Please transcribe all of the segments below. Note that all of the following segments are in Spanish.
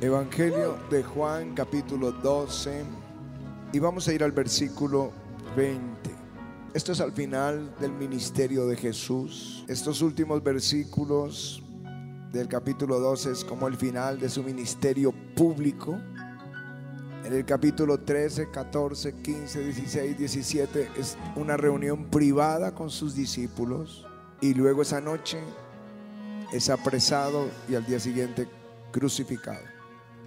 Evangelio de Juan capítulo 12 y vamos a ir al versículo 20. Esto es al final del ministerio de Jesús. Estos últimos versículos del capítulo 12 es como el final de su ministerio público. En el capítulo 13, 14, 15, 16, 17 es una reunión privada con sus discípulos y luego esa noche es apresado y al día siguiente crucificado.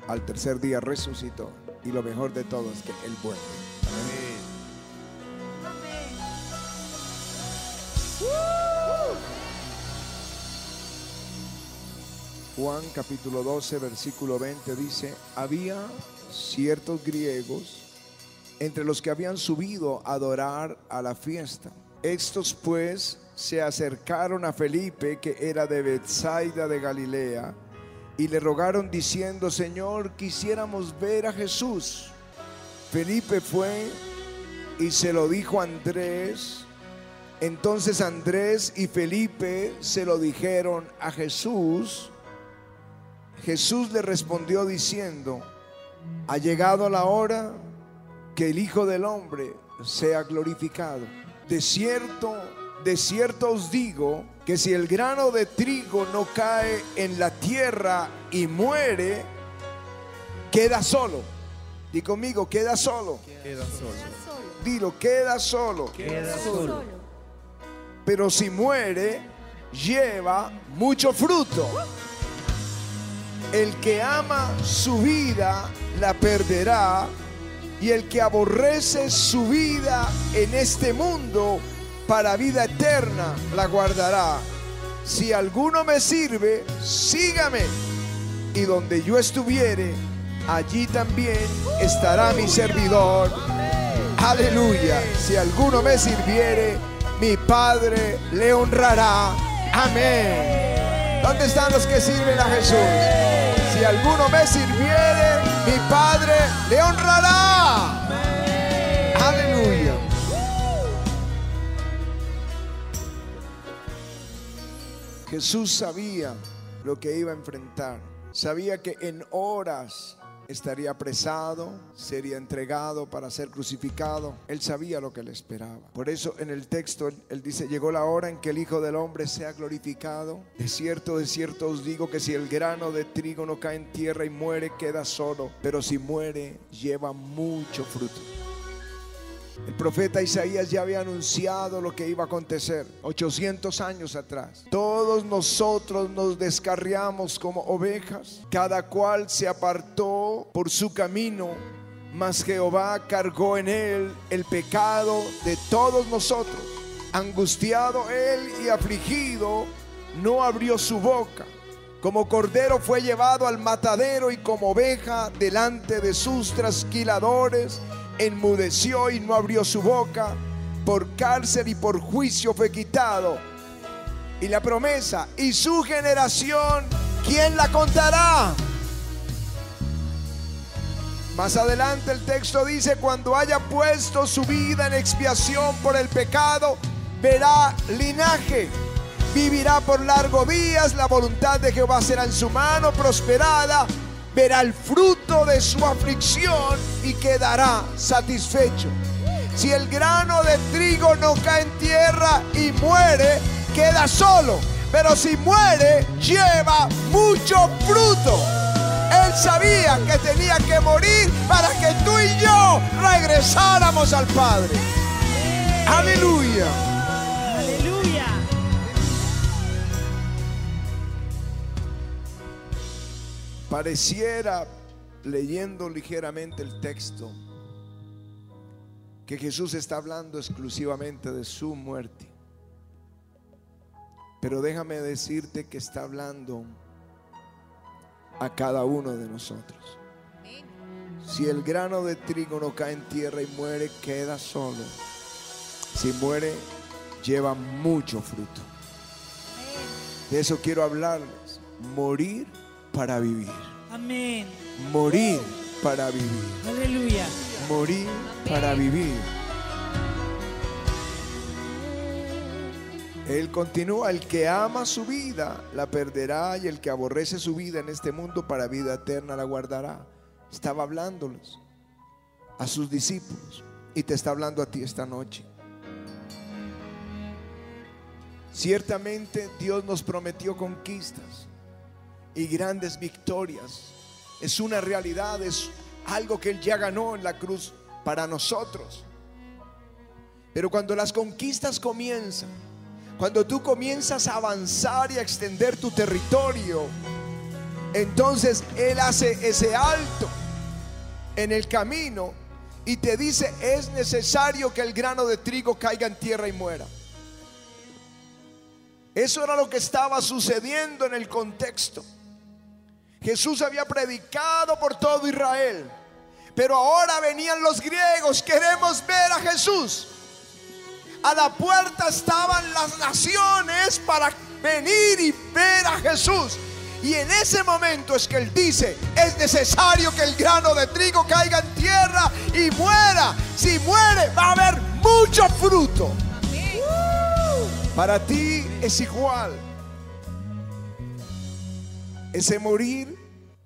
Al tercer día resucitó y lo mejor de todo es que Él vuelve. Juan capítulo 12, versículo 20 dice, había ciertos griegos entre los que habían subido a adorar a la fiesta. Estos pues se acercaron a Felipe, que era de Bethsaida de Galilea, y le rogaron diciendo, Señor, quisiéramos ver a Jesús. Felipe fue y se lo dijo a Andrés. Entonces Andrés y Felipe se lo dijeron a Jesús. Jesús le respondió diciendo, ha llegado la hora que el Hijo del Hombre sea glorificado. De cierto, de cierto os digo que si el grano de trigo no cae en la tierra y muere, queda solo. Di conmigo, queda solo. Queda solo. Dilo, queda solo. Queda solo. Pero si muere, lleva mucho fruto. El que ama su vida la perderá y el que aborrece su vida en este mundo para vida eterna la guardará. Si alguno me sirve, sígame. Y donde yo estuviere, allí también estará mi servidor. Aleluya. Si alguno me sirviere, mi Padre le honrará. Amén. ¿Dónde están los que sirven a Jesús? Si alguno me sirviere, mi Padre le honrará. Aleluya. Jesús sabía lo que iba a enfrentar. Sabía que en horas estaría apresado, sería entregado para ser crucificado. Él sabía lo que le esperaba. Por eso en el texto él, él, dice, llegó la hora en que el Hijo del Hombre sea glorificado. De cierto, de cierto os digo que si el grano de trigo no cae en tierra y muere, queda solo. Pero si muere, lleva mucho fruto. El profeta Isaías ya había anunciado lo que iba a acontecer 800 años atrás. Todos nosotros nos descarriamos como ovejas, cada cual se apartó por su camino, mas Jehová cargó en él el pecado de todos nosotros. Angustiado él y afligido, no abrió su boca. Como cordero fue llevado al matadero y como oveja delante de sus trasquiladores enmudeció y no abrió su boca, por cárcel y por juicio fue quitado. Y la promesa, y su generación, ¿quién la contará? Más adelante el texto dice, cuando haya puesto su vida en expiación por el pecado, verá linaje, vivirá por largos días, la voluntad de Jehová será en su mano prosperada verá el fruto de su aflicción y quedará satisfecho. Si el grano de trigo no cae en tierra y muere, queda solo. Pero si muere, lleva mucho fruto. Él sabía que tenía que morir para que tú y yo regresáramos al Padre. Aleluya. Pareciera, leyendo ligeramente el texto, que Jesús está hablando exclusivamente de su muerte. Pero déjame decirte que está hablando a cada uno de nosotros. Si el grano de trigo no cae en tierra y muere, queda solo. Si muere, lleva mucho fruto. De eso quiero hablarles. Morir para vivir. Amén. Morir para vivir. Aleluya. Morir para vivir. Él continúa, el que ama su vida la perderá y el que aborrece su vida en este mundo para vida eterna la guardará. Estaba hablándoles a sus discípulos y te está hablando a ti esta noche. Ciertamente Dios nos prometió conquistas y grandes victorias. Es una realidad, es algo que Él ya ganó en la cruz para nosotros. Pero cuando las conquistas comienzan, cuando tú comienzas a avanzar y a extender tu territorio, entonces Él hace ese alto en el camino y te dice, es necesario que el grano de trigo caiga en tierra y muera. Eso era lo que estaba sucediendo en el contexto. Jesús había predicado por todo Israel, pero ahora venían los griegos, queremos ver a Jesús. A la puerta estaban las naciones para venir y ver a Jesús. Y en ese momento es que él dice, es necesario que el grano de trigo caiga en tierra y muera. Si muere va a haber mucho fruto. Para ti es igual. Ese morir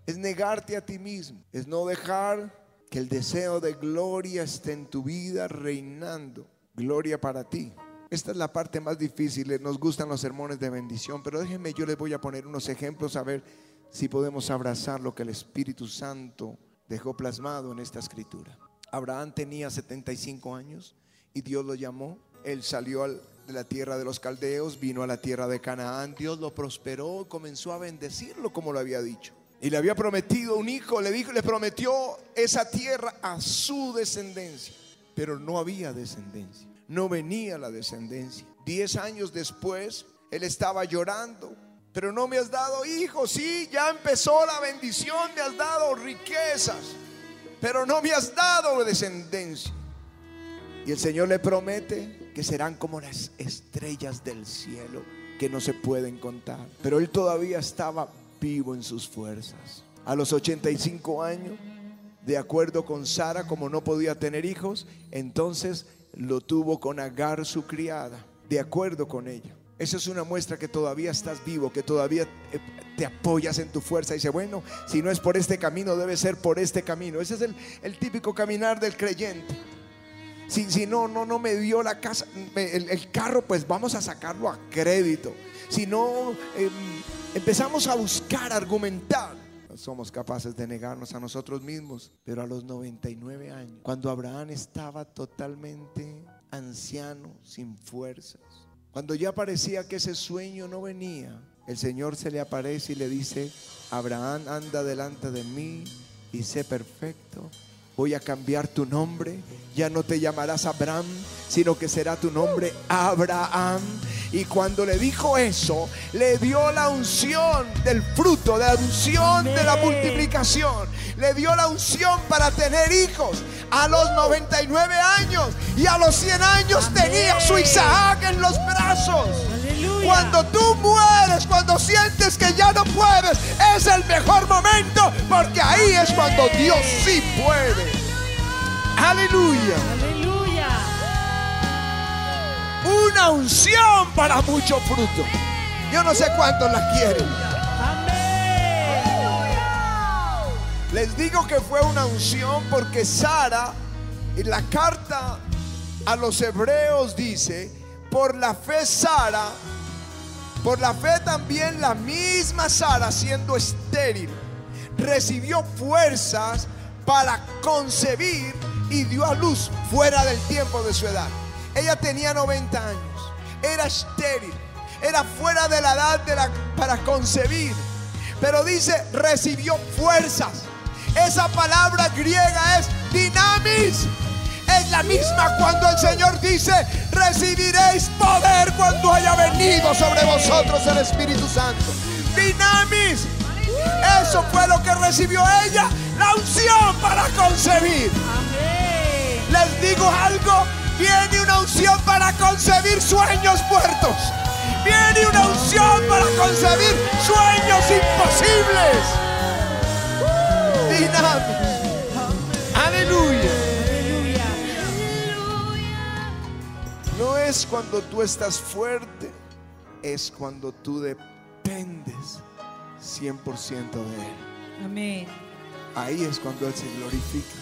es negarte a ti mismo, es no dejar que el deseo de gloria esté en tu vida reinando. Gloria para ti. Esta es la parte más difícil. Nos gustan los sermones de bendición, pero déjenme, yo les voy a poner unos ejemplos a ver si podemos abrazar lo que el Espíritu Santo dejó plasmado en esta escritura. Abraham tenía 75 años y Dios lo llamó. Él salió al- de la tierra de los caldeos, vino a la tierra de Canaán. Dios lo prosperó, comenzó a bendecirlo como lo había dicho. Y le había prometido un hijo, le dijo, le prometió esa tierra a su descendencia. Pero no había descendencia, no venía la descendencia. Diez años después, él estaba llorando. Pero no me has dado hijos, sí, ya empezó la bendición, me has dado riquezas, pero no me has dado descendencia. Y el Señor le promete que serán como las estrellas del cielo que no se pueden contar. Pero él todavía estaba vivo en sus fuerzas. A los 85 años, de acuerdo con Sara, como no podía tener hijos, entonces lo tuvo con Agar, su criada, de acuerdo con ella. Esa es una muestra que todavía estás vivo, que todavía eh, te apoyas en tu fuerza. Y dice, bueno, si no es por este camino, debe ser por este camino. Ese es el típico caminar del creyente. Si, si no, no, no me dio la casa, el, el carro, pues vamos a sacarlo a crédito. Si no, em, empezamos a buscar, a argumentar. Somos capaces de negarnos a nosotros mismos. Pero a los 99 años, cuando Abraham estaba totalmente anciano, sin fuerzas, cuando ya parecía que ese sueño no venía, el Señor se le aparece y le dice, Abraham anda delante de mí y sé perfecto. Voy a cambiar tu nombre. Ya no te llamarás Abraham, sino que será tu nombre Abraham. Y cuando le dijo eso, le dio la unción del fruto, de la unción de la multiplicación. Le dio la unción para tener hijos a los 99 años. Y a los 100 años Amén. tenía su Isaac en los brazos. Aleluya. Cuando tú mueres, cuando sientes que ya no puedes, es el mejor momento Dios sí puede. Aleluya. Aleluya. Una unción para mucho fruto. Yo no sé cuántos la quieren. Amén. Les digo que fue una unción porque Sara, en la carta a los hebreos dice, por la fe Sara, por la fe también la misma Sara siendo estéril, recibió fuerzas para concebir y dio a luz fuera del tiempo de su edad. Ella tenía 90 años, era estéril, era fuera de la edad para concebir. Pero dice, recibió fuerzas. Esa palabra griega es dinamis. Es la misma cuando el Señor dice, recibiréis poder cuando haya venido sobre vosotros el Espíritu Santo. Dinamis. Eso fue lo que recibió ella, la unción para concebir. Amén. Les digo algo, viene una unción para concebir sueños muertos. Viene una unción para concebir sueños imposibles. Dinámico. Aleluya. Aleluya. No es cuando tú estás fuerte, es cuando tú dependes 100% de Él. Amén. Ahí es cuando Él se glorifica.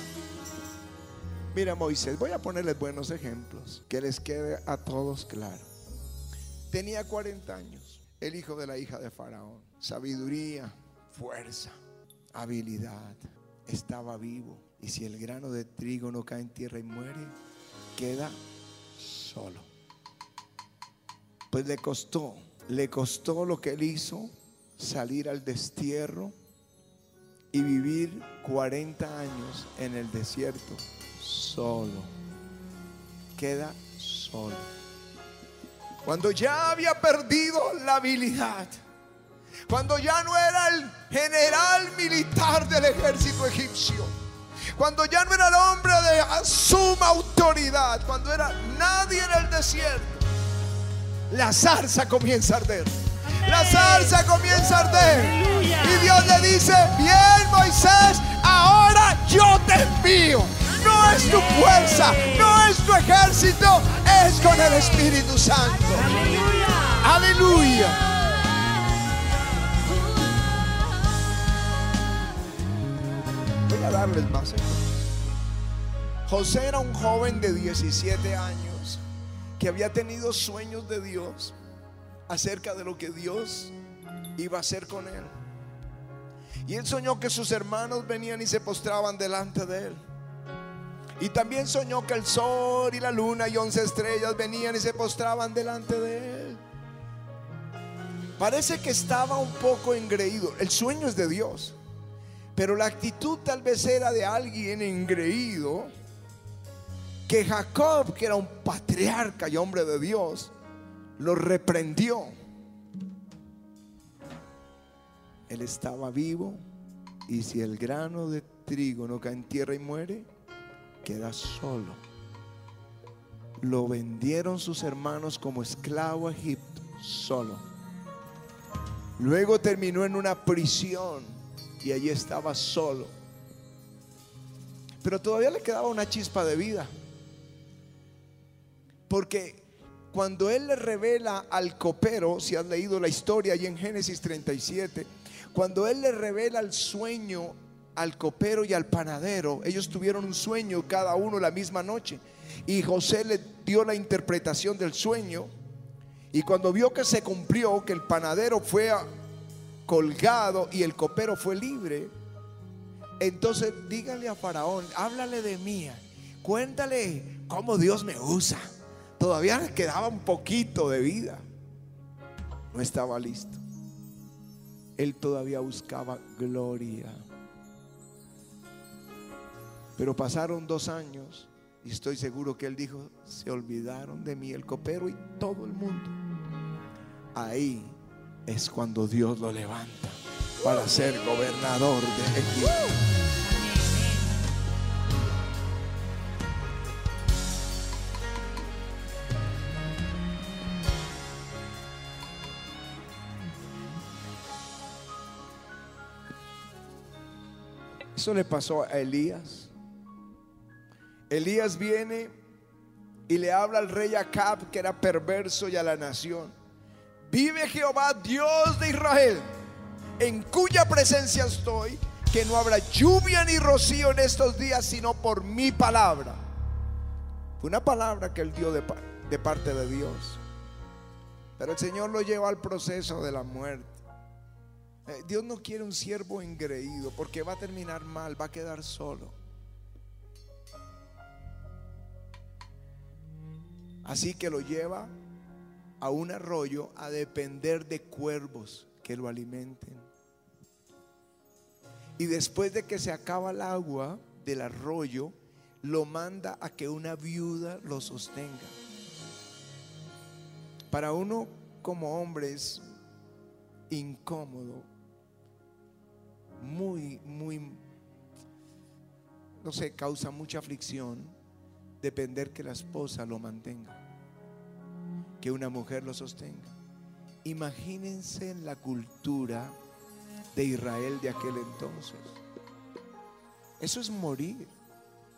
Mira Moisés, voy a ponerles buenos ejemplos, que les quede a todos claro. Tenía 40 años, el hijo de la hija de Faraón. Sabiduría, fuerza, habilidad. Estaba vivo. Y si el grano de trigo no cae en tierra y muere, queda solo. Pues le costó, le costó lo que él hizo, salir al destierro y vivir 40 años en el desierto solo. Queda solo. Cuando ya había perdido la habilidad, cuando ya no era el general militar del ejército egipcio, cuando ya no era el hombre de suma autoridad, cuando era nadie en el desierto, la zarza comienza a arder. La zarza comienza a arder. Y Dios le dice, bien Moisés, ahora yo te envío. No es tu fuerza, no es tu ejército, es con el Espíritu Santo. Aleluya. Aleluya. Voy a darles más. ejemplos. José era un joven de 17 años que había tenido sueños de Dios acerca de lo que Dios iba a hacer con él. Y él soñó que sus hermanos venían y se postraban delante de él. Y también soñó que el sol y la luna y once estrellas venían y se postraban delante de él. Parece que estaba un poco engreído. El sueño es de Dios. Pero la actitud tal vez era de alguien engreído que Jacob, que era un patriarca y hombre de Dios, lo reprendió. Él estaba vivo y si el grano de trigo no cae en tierra y muere, queda solo. Lo vendieron sus hermanos como esclavo a Egipto, solo. Luego terminó en una prisión y allí estaba solo. Pero todavía le quedaba una chispa de vida. Porque cuando él le revela al copero, si has leído la historia allí en Génesis 37, cuando él le revela el sueño al copero y al panadero, ellos tuvieron un sueño cada uno la misma noche. Y José le dio la interpretación del sueño. Y cuando vio que se cumplió, que el panadero fue colgado y el copero fue libre, entonces dígale a Faraón, háblale de mí, cuéntale cómo Dios me usa. Todavía quedaba un poquito de vida. No estaba listo. Él todavía buscaba gloria. Pero pasaron dos años y estoy seguro que él dijo, se olvidaron de mí el copero y todo el mundo. Ahí es cuando Dios lo levanta para ser gobernador de Egipto. Eso le pasó a Elías. Elías viene y le habla al rey Acab, que era perverso, y a la nación. Vive Jehová, Dios de Israel, en cuya presencia estoy, que no habrá lluvia ni rocío en estos días, sino por mi palabra. Fue una palabra que él dio de, pa- de parte de Dios. Pero el Señor lo lleva al proceso de la muerte. Eh, Dios no quiere un siervo engreído porque va a terminar mal, va a quedar solo. Así que lo lleva a un arroyo a depender de cuervos que lo alimenten. Y después de que se acaba el agua del arroyo, lo manda a que una viuda lo sostenga. Para uno como hombre es incómodo, muy, muy, no sé, causa mucha aflicción depender que la esposa lo mantenga, que una mujer lo sostenga. Imagínense en la cultura de Israel de aquel entonces. Eso es morir.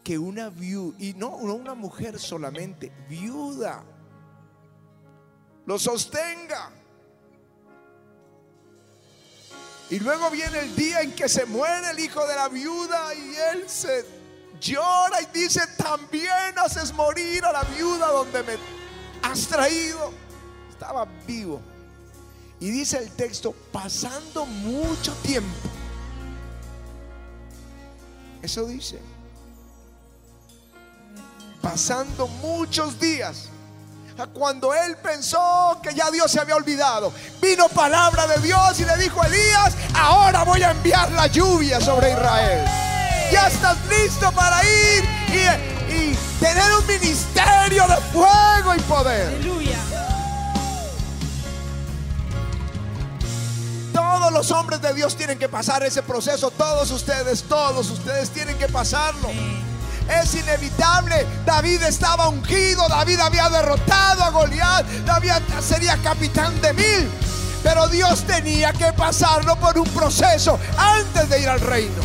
Que una viuda, y no, no una mujer solamente, viuda, lo sostenga. Y luego viene el día en que se muere el hijo de la viuda y él se llora y dice, también haces morir a la viuda donde me has traído. Estaba vivo. Y dice el texto, pasando mucho tiempo. Eso dice. Pasando muchos días. Cuando él pensó que ya Dios se había olvidado, vino palabra de Dios y le dijo a Elías, ahora voy a enviar la lluvia sobre Israel. Ya estás listo para ir y, y tener un ministerio de fuego y poder. Aleluya. Todos los hombres de Dios tienen que pasar ese proceso. Todos ustedes, todos ustedes tienen que pasarlo. Es inevitable. David estaba ungido. David había derrotado a Goliat. David sería capitán de mil. Pero Dios tenía que pasarlo por un proceso antes de ir al reino.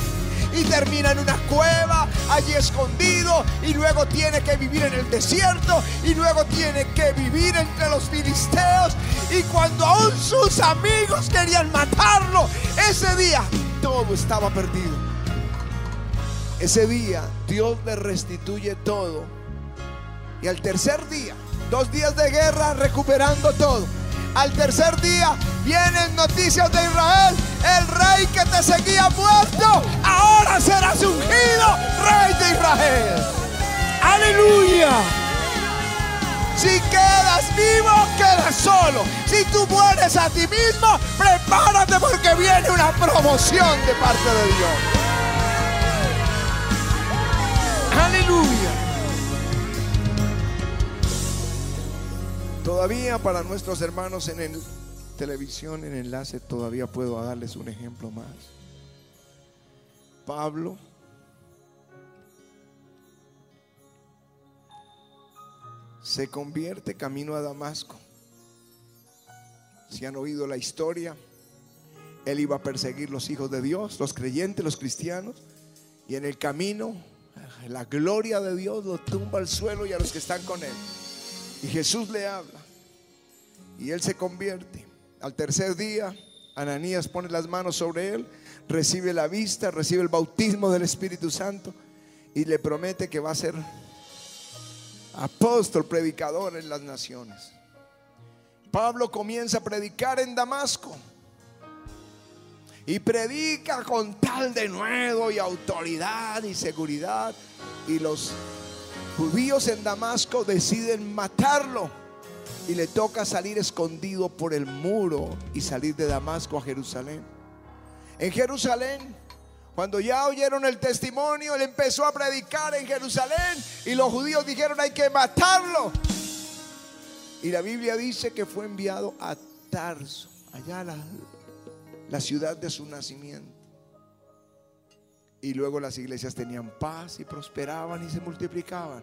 Y termina en una cueva, allí escondido. Y luego tiene que vivir en el desierto. Y luego tiene que vivir entre los filisteos. Y cuando aún sus amigos querían matarlo, ese día todo estaba perdido. Ese día Dios le restituye todo. Y al tercer día, dos días de guerra recuperando todo. Al tercer día vienen noticias de Israel. El rey que te seguía muerto, ahora serás ungido rey de Israel. Aleluya. Si quedas vivo, quedas solo. Si tú mueres a ti mismo, prepárate porque viene una promoción de parte de Dios. Todavía para nuestros hermanos en el televisión, en enlace, todavía puedo darles un ejemplo más. Pablo se convierte camino a Damasco. Si han oído la historia, él iba a perseguir los hijos de Dios, los creyentes, los cristianos, y en el camino la gloria de Dios lo tumba al suelo y a los que están con él. Y Jesús le habla. Y él se convierte. Al tercer día, Ananías pone las manos sobre él, recibe la vista, recibe el bautismo del Espíritu Santo y le promete que va a ser apóstol, predicador en las naciones. Pablo comienza a predicar en Damasco. Y predica con tal de nuevo y autoridad y seguridad. Y los judíos en Damasco deciden matarlo. Y le toca salir escondido por el muro y salir de Damasco a Jerusalén. En Jerusalén, cuando ya oyeron el testimonio, él empezó a predicar en Jerusalén. Y los judíos dijeron, hay que matarlo. Y la Biblia dice que fue enviado a Tarso, allá a la, la ciudad de su nacimiento. Y luego las iglesias tenían paz y prosperaban y se multiplicaban.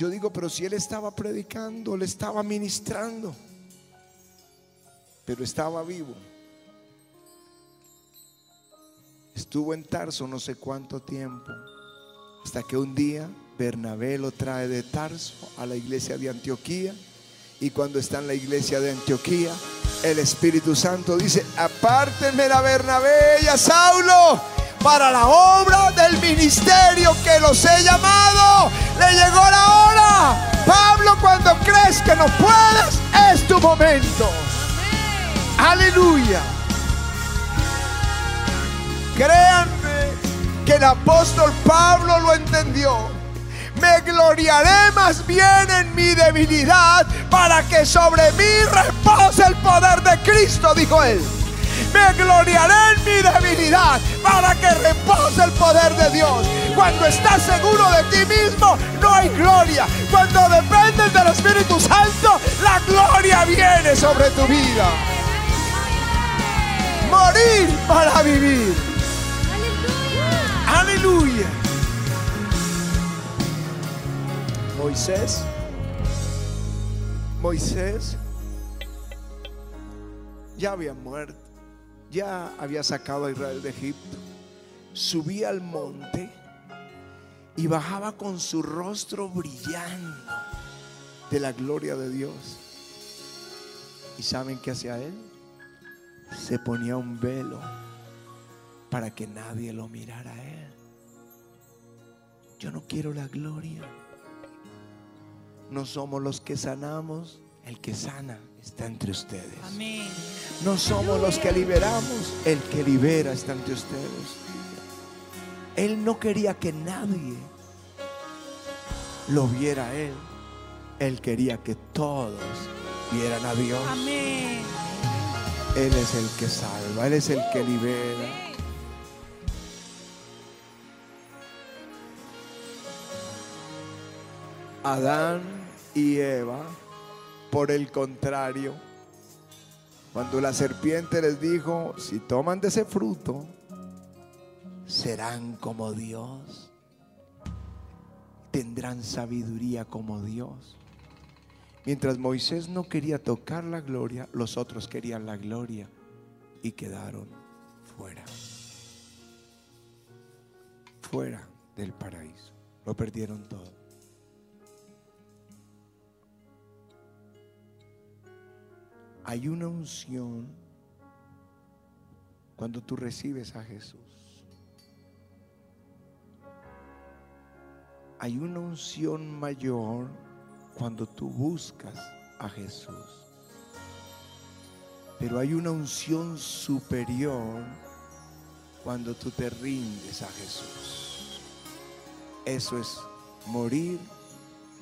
Yo digo, pero si él estaba predicando, le estaba ministrando, pero estaba vivo. Estuvo en Tarso no sé cuánto tiempo, hasta que un día Bernabé lo trae de Tarso a la iglesia de Antioquía. Y cuando está en la iglesia de Antioquía, el Espíritu Santo dice, apártenme a Bernabé y a Saulo para la obra del ministerio que los he llamado. Le llegó la hora. Pablo, cuando crees que no puedes, es tu momento. Aleluya. Créanme que el apóstol Pablo lo entendió. Me gloriaré más bien en mi debilidad para que sobre mí repose el poder de Cristo, dijo él. Me gloriaré en mi debilidad para que repose el poder de Dios. Cuando estás seguro de ti mismo, no hay gloria. Cuando dependes del Espíritu Santo, la gloria viene sobre tu vida. Morir para vivir. Aleluya. Moisés. Moisés ya había muerto. Ya había sacado a Israel de Egipto. Subía al monte y bajaba con su rostro brillando de la gloria de Dios. ¿Y saben qué hacía él? Se ponía un velo para que nadie lo mirara a él. Yo no quiero la gloria. No somos los que sanamos, el que sana está entre ustedes. Amén. No somos los que liberamos, el que libera está entre ustedes. Él no quería que nadie lo viera a él. Él quería que todos vieran a Dios. Amén. Él es el que salva, Él es el que libera. Adán y Eva, por el contrario, cuando la serpiente les dijo, si toman de ese fruto, serán como Dios, tendrán sabiduría como Dios. Mientras Moisés no quería tocar la gloria, los otros querían la gloria y quedaron fuera. Fuera del paraíso. Lo perdieron todo. Hay una unción cuando tú recibes a Jesús. Hay una unción mayor cuando tú buscas a Jesús. Pero hay una unción superior cuando tú te rindes a Jesús. Eso es morir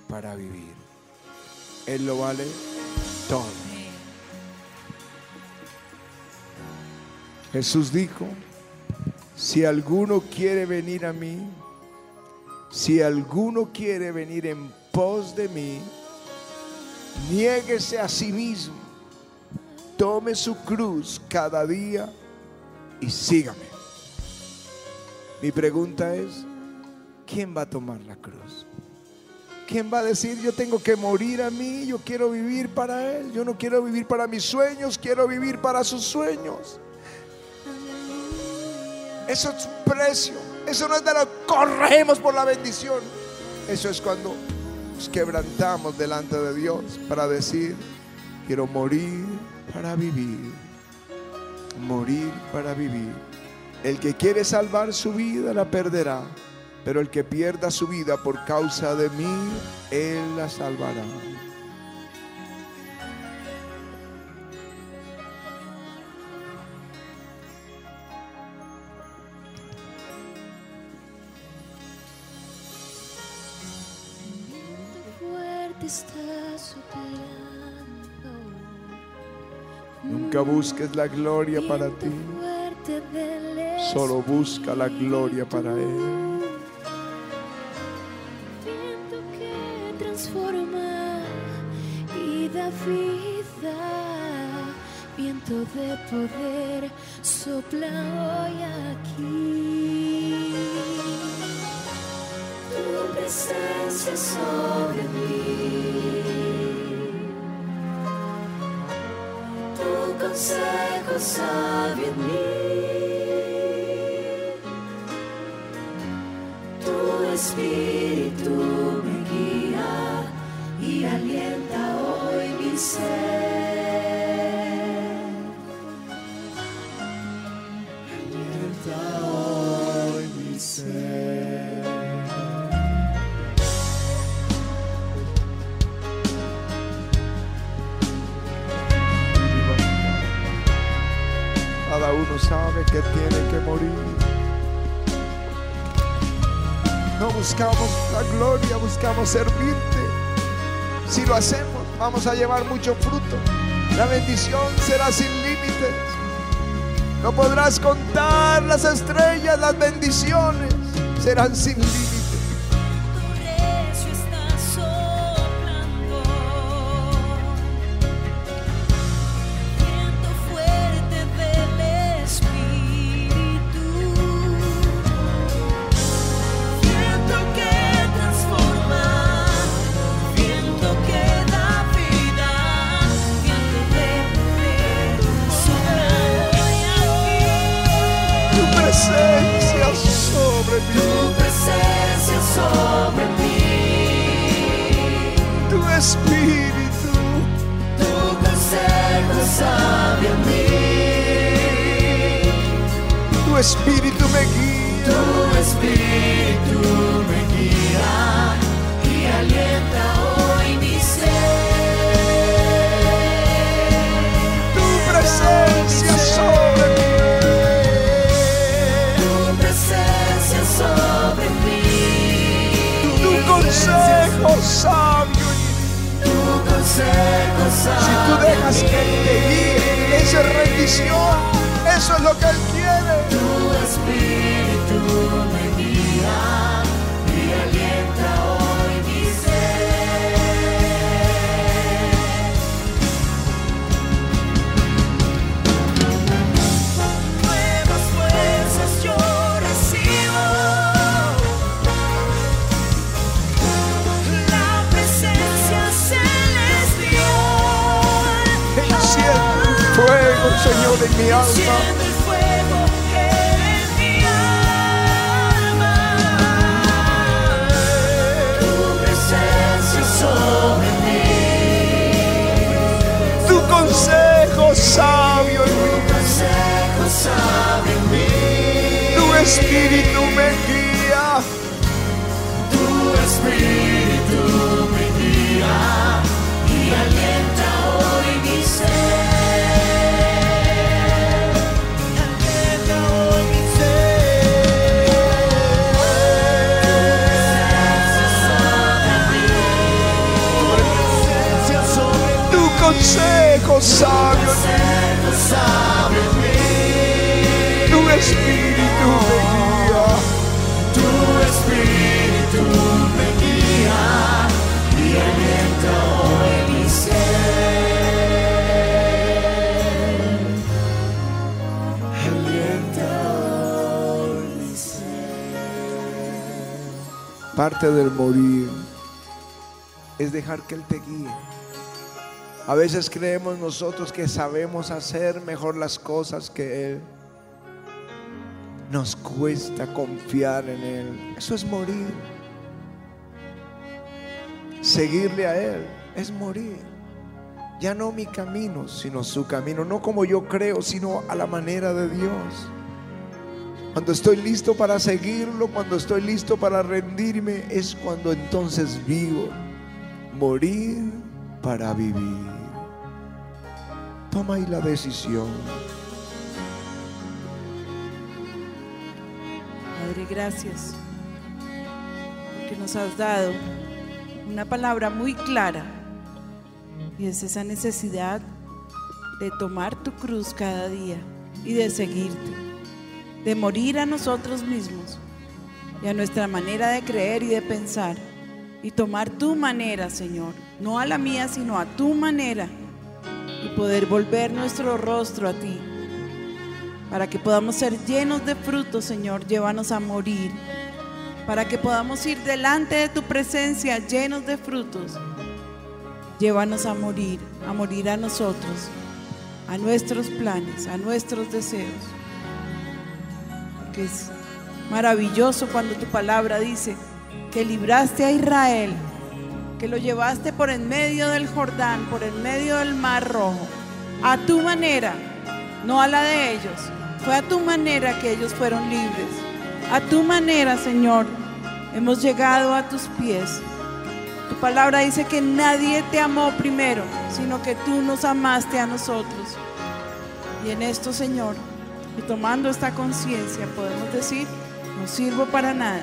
para vivir. Él lo vale todo. Jesús dijo, si alguno quiere venir a mí, si alguno quiere venir en pos de mí, niéguese a sí mismo, tome su cruz cada día y sígame. Mi pregunta es, ¿quién va a tomar la cruz? ¿Quién va a decir, yo tengo que morir a mí, yo quiero vivir para Él, yo no quiero vivir para mis sueños, quiero vivir para sus sueños? Eso es un precio. Eso no es de lo corremos por la bendición. Eso es cuando nos quebrantamos delante de Dios para decir, quiero morir para vivir. Morir para vivir. El que quiere salvar su vida la perderá. Pero el que pierda su vida por causa de mí, Él la salvará. Está soplando. Nunca busques la gloria para ti. Solo busca la gloria para Él. Viento que transforma y da vida. Viento de poder sopla hoy aquí. Tu presencia sobre mí. Tu consejo sabio en mí. Tu espíritu buscamos la gloria, buscamos servirte. Si lo hacemos, vamos a llevar mucho fruto. La bendición será sin límites. No podrás contar las estrellas, las bendiciones serán sin límites. Mi alma. Enciende el fuego en mi alma. Tu presencia sobre mí. Tu consejo sabio en mí. Tu consejo sabe en mí. Tu espíritu me Tu espíritu me guía. Tu espíritu me guía y alienta hoy mi ser. Alienta hoy mi ser. Parte del morir es dejar que Él te guíe. A veces creemos nosotros que sabemos hacer mejor las cosas que Él. Nos cuesta confiar en Él. Eso es morir. Seguirle a Él es morir. Ya no mi camino, sino su camino. No como yo creo, sino a la manera de Dios. Cuando estoy listo para seguirlo, cuando estoy listo para rendirme, es cuando entonces vivo. Morir para vivir. Toma ahí la decisión. Padre, gracias. Porque nos has dado una palabra muy clara. Y es esa necesidad de tomar tu cruz cada día y de seguirte. De morir a nosotros mismos y a nuestra manera de creer y de pensar. Y tomar tu manera, Señor. No a la mía, sino a tu manera. Y poder volver nuestro rostro a ti para que podamos ser llenos de frutos, Señor, llévanos a morir. Para que podamos ir delante de tu presencia llenos de frutos, llévanos a morir, a morir a nosotros, a nuestros planes, a nuestros deseos. Porque es maravilloso cuando tu palabra dice que libraste a Israel, que lo llevaste por en medio del Jordán, por en medio del Mar Rojo, a tu manera, no a la de ellos. Fue a tu manera que ellos fueron libres. A tu manera, Señor, hemos llegado a tus pies. Tu palabra dice que nadie te amó primero, sino que tú nos amaste a nosotros. Y en esto, Señor, y tomando esta conciencia, podemos decir, no sirvo para nada.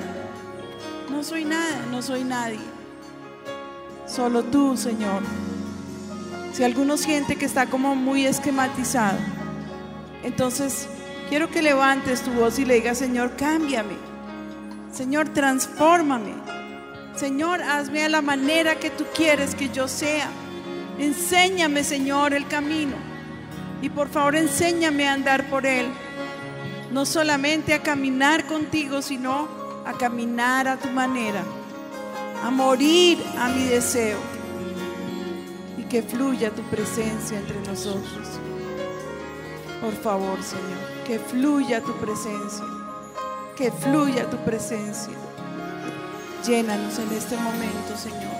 No soy nada, no soy nadie. Solo tú, Señor. Si alguno siente que está como muy esquematizado, entonces quiero que levantes tu voz y le digas, Señor, cámbiame. Señor, transfórmame. Señor, hazme a la manera que tú quieres que yo sea. Enséñame, Señor, el camino. Y por favor, enséñame a andar por él. No solamente a caminar contigo, sino a caminar a tu manera. A morir a mi deseo. Y que fluya tu presencia entre nosotros. Por favor, Señor, que fluya tu presencia. Que fluya tu presencia. Llénanos en este momento, Señor.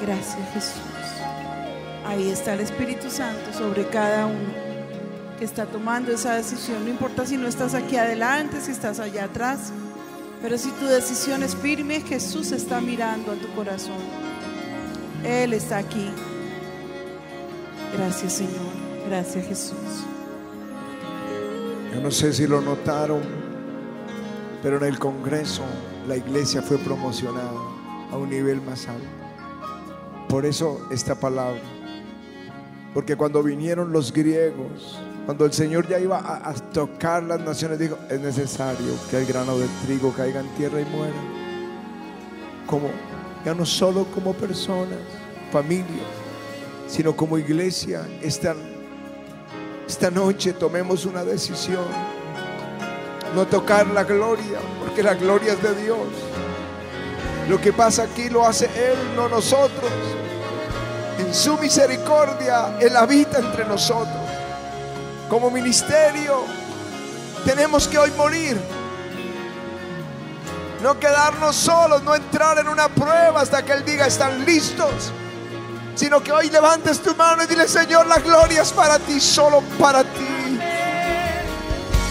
Gracias, Jesús. Ahí está el Espíritu Santo sobre cada uno. que está tomando esa decisión. No importa si no estás aquí adelante, si estás allá atrás, pero si tu decisión es firme, Jesús está mirando a tu corazón. Él está aquí. Gracias Señor, gracias Jesús. Yo no sé si lo notaron, pero en el Congreso la iglesia fue promocionada a un nivel más alto. Por eso esta palabra. Porque cuando vinieron los griegos, cuando el Señor ya iba a, tocar las naciones, dijo, es necesario que el grano de trigo caiga en tierra y muera. Como, ya no solo como personas, familias, sino como iglesia, esta, esta noche tomemos una decisión. No tocar la gloria, porque la gloria es de Dios. Lo que pasa aquí lo hace Él, no nosotros. En su misericordia, Él habita entre nosotros. Como ministerio, tenemos que hoy morir. No quedarnos solos, no entrar en una prueba hasta que Él diga, están listos. Sino que hoy levantes tu mano y dile, Señor, la gloria es para ti, solo para ti.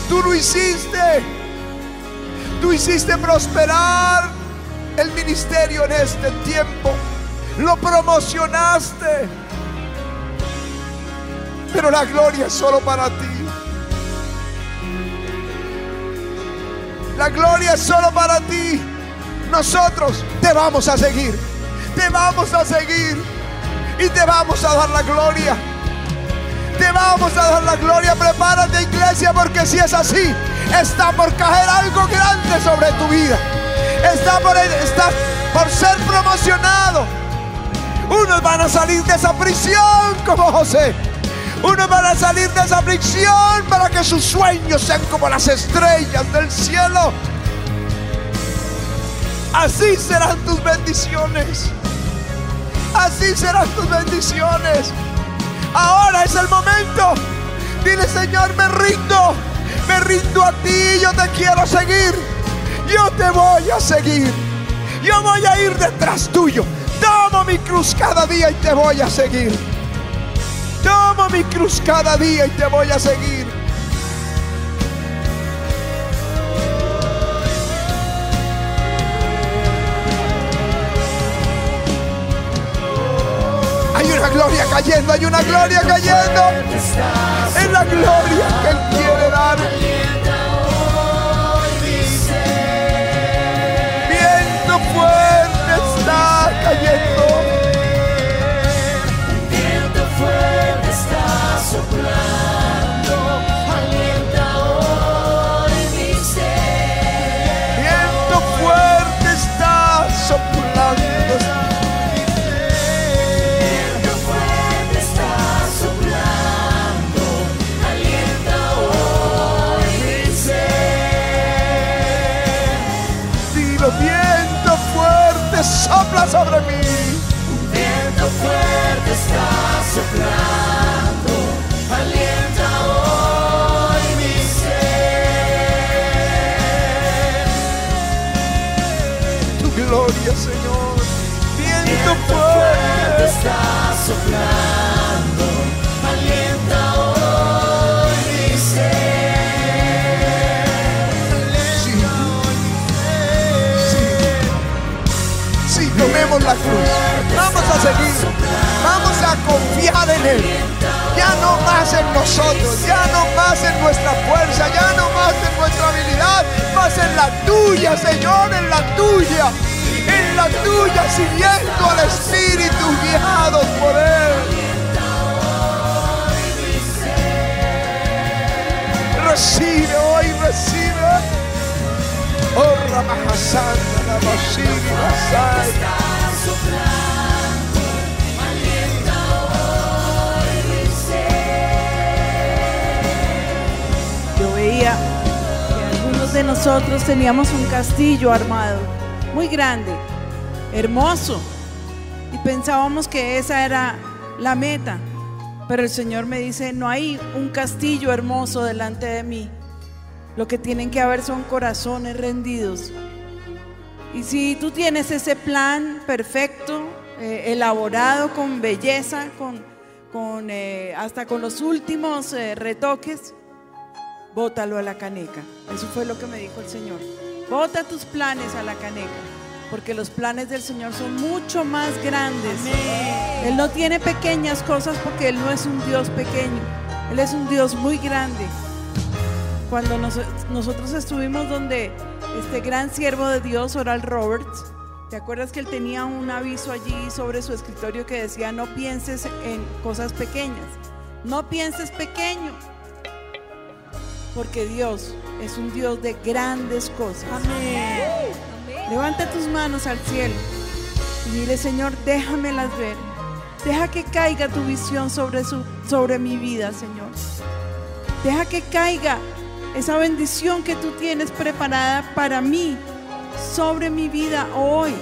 Tú lo hiciste. Tú hiciste prosperar el ministerio en este tiempo. Lo promocionaste. Pero la gloria es solo para ti. La gloria es solo para ti. Nosotros te vamos a seguir. Te vamos a seguir. Y te vamos a dar la gloria. Te vamos a dar la gloria. Prepárate iglesia porque si es así, está por caer algo grande sobre tu vida. Está por, está por ser promocionado. Unos van a salir de esa prisión como José. Unos van a salir de esa aflicción para que sus sueños sean como las estrellas del cielo. Así serán tus bendiciones. Así serán tus bendiciones. Ahora es el momento. Dile, Señor, me rindo. Me rindo a ti. Yo te quiero seguir. Yo te voy a seguir. Yo voy a ir detrás tuyo. Tomo mi cruz cada día y te voy a seguir. Tomo mi cruz cada día y te voy a seguir. Hay una gloria cayendo, hay una gloria cayendo. Es la gloria que Él quiere dar. Viento fuerte está cayendo. Sobre mí. Viento fuerte está soplando, alienta hoy mi ser. Tu gloria, Señor. Viento Viento fuerte fuerte. está soplando, la cruz. Vamos a seguir. Vamos a confiar en Él. Ya no más en nosotros, ya no más en nuestra fuerza, ya no más en nuestra habilidad, más en la tuya, Señor, en la tuya. En la tuya, siguiendo al Espíritu, guiados por Él. Recibe hoy, recibe. Oh, Ramahasana, Ramashiri, Masai. Yo veía que algunos de nosotros teníamos un castillo armado, muy grande, hermoso, y pensábamos que esa era la meta. Pero el Señor me dice, no hay un castillo hermoso delante de mí. Lo que tienen que haber son corazones rendidos. Y si tú tienes ese plan perfecto, eh, elaborado con belleza, con, con, eh, hasta con los últimos eh, retoques, bótalo a la caneca. Eso fue lo que me dijo el Señor. Bota tus planes a la caneca, porque los planes del Señor son mucho más grandes. Él no tiene pequeñas cosas porque Él no es un Dios pequeño. Él es un Dios muy grande. Cuando nos- nosotros estuvimos donde este gran siervo de Dios, Oral Roberts, ¿te acuerdas que él tenía un aviso allí sobre su escritorio que decía no pienses en cosas pequeñas? No pienses pequeño, porque Dios es un Dios de grandes cosas. Levanta tus manos al cielo y dile, Señor, déjamelas ver. Deja que caiga tu visión sobre, su, sobre mi vida, Señor. Deja que caiga esa bendición que tú tienes preparada para mí, sobre mi vida hoy.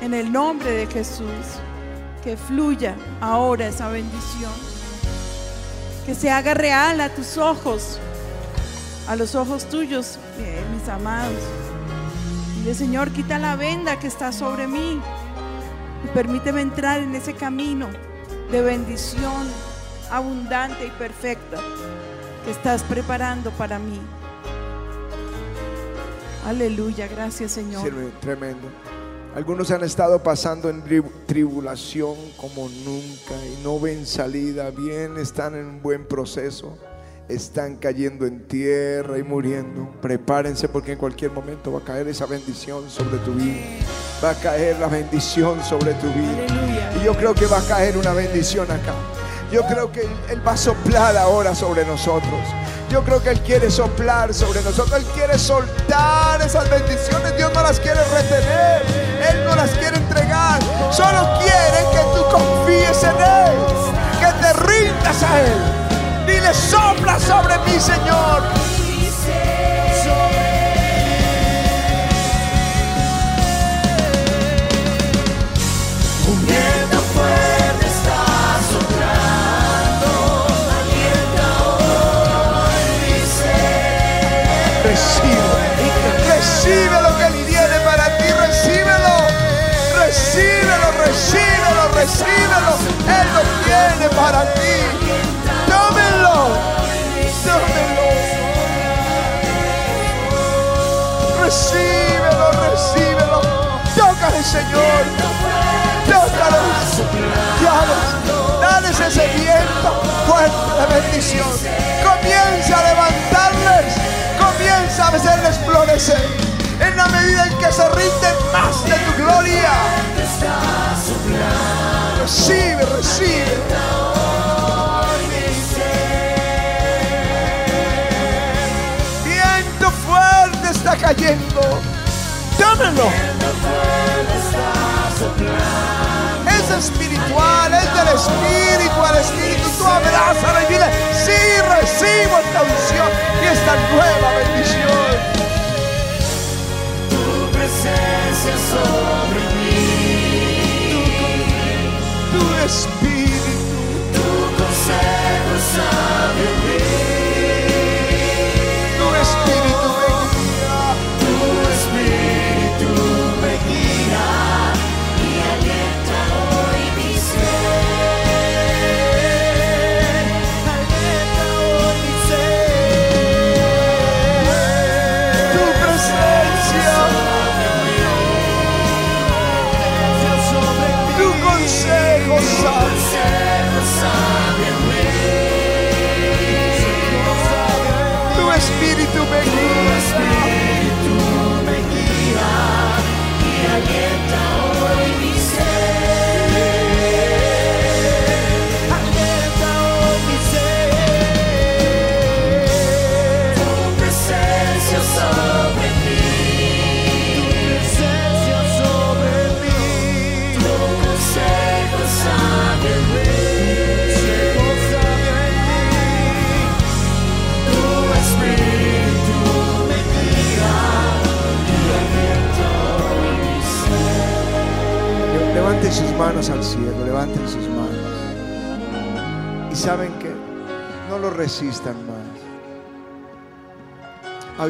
En el nombre de Jesús, que fluya ahora esa bendición. Que se haga real a tus ojos, a los ojos tuyos, eh, mis amados. Dile, Señor, quita la venda que está sobre mí y permíteme entrar en ese camino de bendición abundante y perfecta que estás preparando para mí. Aleluya, gracias Señor. Tremendo. Algunos han estado pasando en tri- tribulación como nunca y no ven salida. Bien, están en un buen proceso. Están cayendo en tierra y muriendo. Prepárense porque en cualquier momento va a caer esa bendición sobre tu vida. Va a caer la bendición sobre tu vida. Aleluya. Y yo creo que va a caer una bendición acá. Yo creo que Él, va a soplar ahora sobre nosotros. Yo creo que Él quiere soplar sobre nosotros. Él quiere soltar esas bendiciones. Dios no las quiere retener. Él no las quiere entregar. Solo quiere que tú confíes en Él. Que te rindas a Él. Dile, sopla sobre mí, Señor. Para ti. Tómenlo. Tómenlo. Recíbelo, recíbelo. Tócale, Señor. Tócalo. Tócalo. Dales ese viento fuerte de bendición. Comienza a levantarles. Comienza a hacerles florecer. En la medida en que se rinden más de tu gloria. Recibe, recibe. Viento fuerte está cayendo. Dámelo. Es espiritual, es del espíritu al espíritu. Tú abrázalo y dile, sí, recibo esta unción y esta nueva bendición. Tu presencia sobre Tu espíritu, tu consejo sabe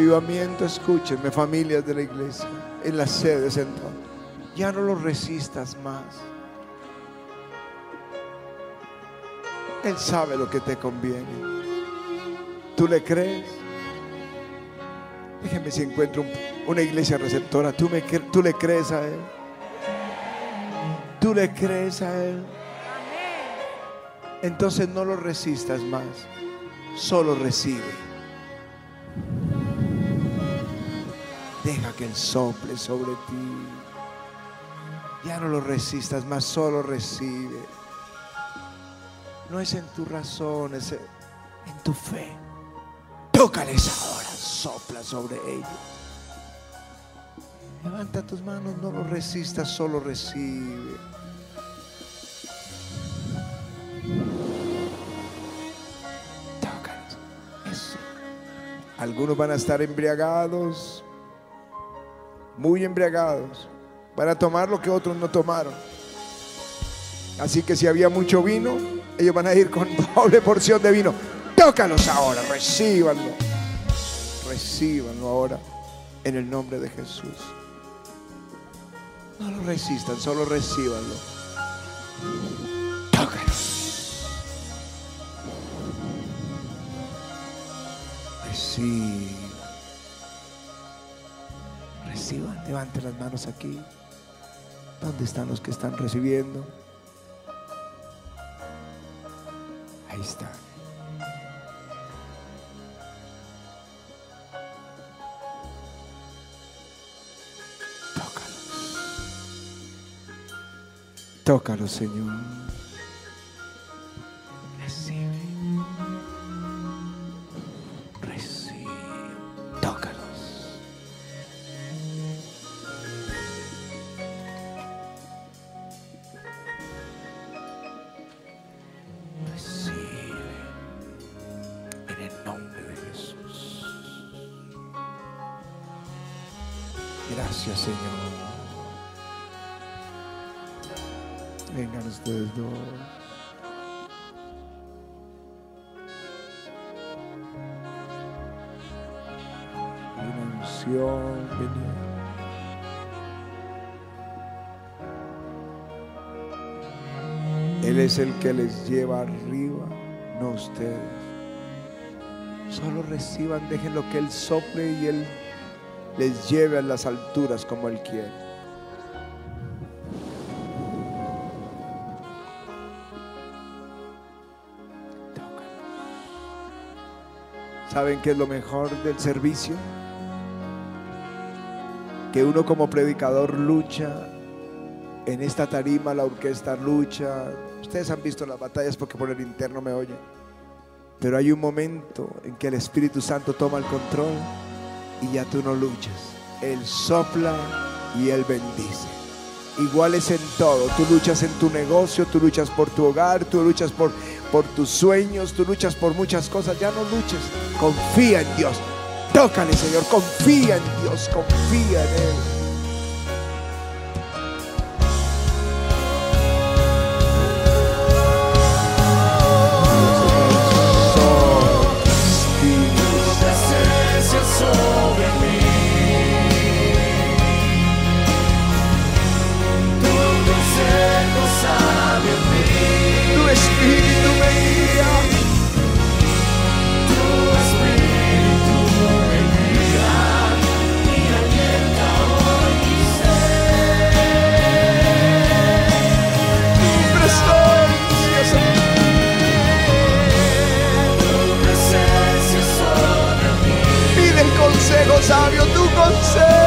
Avivamiento, escúchenme, familias de la iglesia, en las sedes en todo. Ya no lo resistas más. Él sabe lo que te conviene. ¿Tú le crees? Déjeme si encuentro un- una iglesia receptora. ¿Tú, me, ¿Tú le crees a Él? ¿Tú le crees a Él? Entonces no lo resistas más. Solo recibe. Deja que Él sople sobre ti. Ya no lo resistas más, solo recibe. No es en tu razón, es en tu fe. Tócales ahora, sopla sobre ellos. Levanta tus manos, no lo resistas, solo recibe. Tócalos. Eso. Algunos van a estar embriagados, muy embriagados. Van a tomar lo que otros no tomaron. Así que si había mucho vino, ellos van a ir con doble porción de vino. Tócalos ahora, recíbanlo. Recíbanlo ahora en el nombre de Jesús. No lo resistan, solo recíbanlo. Tócalos. Reciban. Reciban, levanten las manos aquí. ¿Dónde están los que están recibiendo? Ahí está. Tócalos. Tócalos, Señor. Es el que les lleva arriba, no ustedes. Solo reciban, dejen lo que Él sople y Él les lleve a las alturas como Él quiere. ¿Saben qué es lo mejor del servicio? Que uno como predicador lucha en esta tarima, la orquesta lucha. Ustedes han visto las batallas porque por el interno me oyen. Pero hay un momento en que el Espíritu Santo toma el control y ya tú no luchas. Él sopla y Él bendice. Igual es en todo. Tú luchas en tu negocio, tú luchas por tu hogar, tú luchas por, por tus sueños, tú luchas por muchas cosas. Ya no luches. Confía en Dios. Tócale, Señor. Confía en Dios. Confía en Él. Sabio,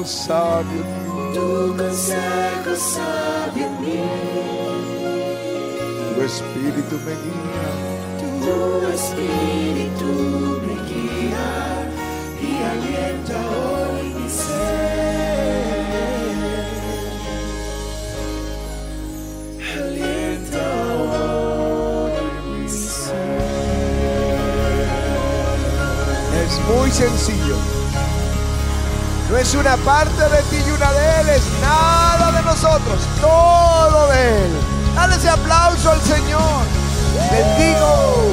consejo sabio en mí. Tu consejo sabe en mí. Tu espíritu me guía. Tu espíritu me guía y alienta hoy mi ser. Alienta hoy mi ser. Es muy sencillo. No es una parte de ti y una de Él, es nada de nosotros, todo de Él. Dale ese aplauso al Señor. Les digo,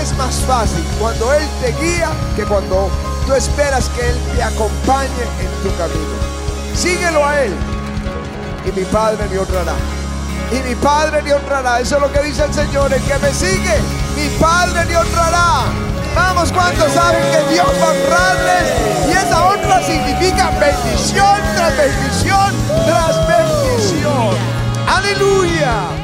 es más fácil cuando Él te guía que cuando tú esperas que Él te acompañe en tu camino. Síguelo a Él y mi Padre le honrará. Y mi Padre le honrará. Eso es lo que dice el Señor. El que me sigue, mi Padre le honrará. Vamos, ¿cuántos saben que Dios va a honrarles? Y esa honra significa bendición tras bendición tras bendición. Aleluya.